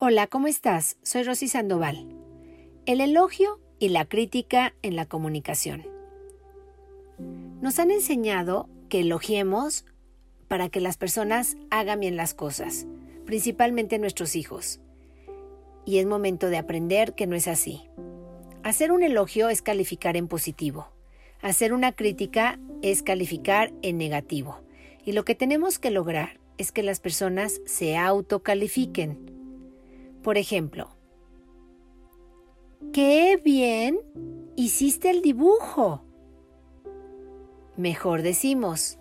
Hola, ¿cómo estás? Soy Rosy Sandoval. El elogio y la crítica en la comunicación. Nos han enseñado que elogiemos para que las personas hagan bien las cosas, principalmente nuestros hijos. Y es momento de aprender que no es así. Hacer un elogio es calificar en positivo. Hacer una crítica es calificar en negativo. Y lo que tenemos que lograr es que las personas se autocalifiquen. Por ejemplo, ¡qué bien hiciste el dibujo! Mejor decimos,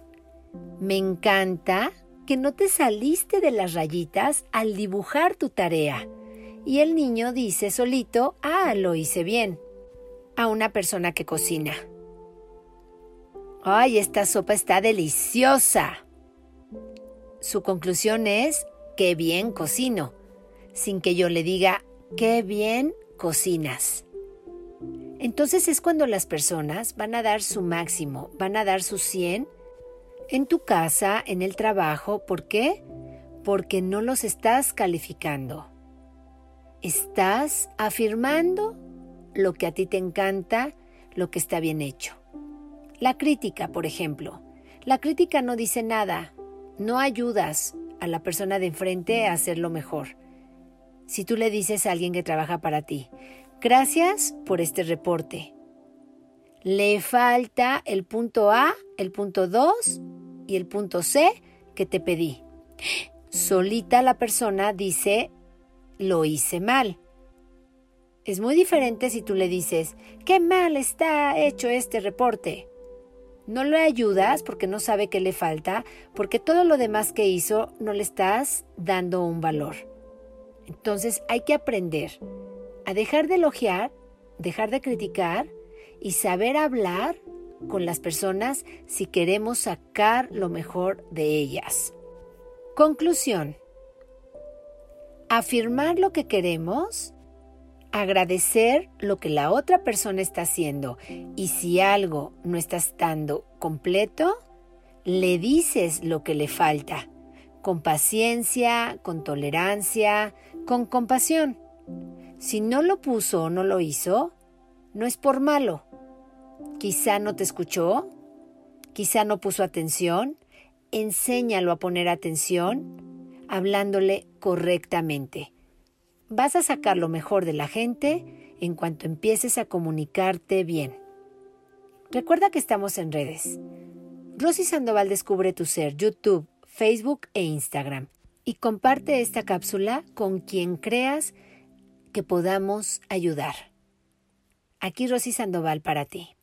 me encanta que no te saliste de las rayitas al dibujar tu tarea. Y el niño dice solito, ah, lo hice bien. A una persona que cocina. ¡Ay, esta sopa está deliciosa! Su conclusión es, qué bien cocino, sin que yo le diga, qué bien cocinas. Entonces es cuando las personas van a dar su máximo, van a dar su 100 en tu casa, en el trabajo. ¿Por qué? Porque no los estás calificando. Estás afirmando lo que a ti te encanta, lo que está bien hecho. La crítica, por ejemplo. La crítica no dice nada, no ayudas a la persona de enfrente a hacerlo mejor. Si tú le dices a alguien que trabaja para ti, gracias por este reporte. Le falta el punto A, el punto 2 y el punto C que te pedí. Solita la persona dice, lo hice mal. Es muy diferente si tú le dices, qué mal está hecho este reporte. No le ayudas porque no sabe qué le falta, porque todo lo demás que hizo no le estás dando un valor. Entonces hay que aprender a dejar de elogiar, dejar de criticar y saber hablar con las personas si queremos sacar lo mejor de ellas. Conclusión. Afirmar lo que queremos agradecer lo que la otra persona está haciendo y si algo no está estando completo, le dices lo que le falta, con paciencia, con tolerancia, con compasión. Si no lo puso o no lo hizo, no es por malo. Quizá no te escuchó, quizá no puso atención, enséñalo a poner atención, hablándole correctamente vas a sacar lo mejor de la gente en cuanto empieces a comunicarte bien. Recuerda que estamos en redes. Rosy Sandoval descubre tu ser, YouTube, Facebook e Instagram. Y comparte esta cápsula con quien creas que podamos ayudar. Aquí Rosy Sandoval para ti.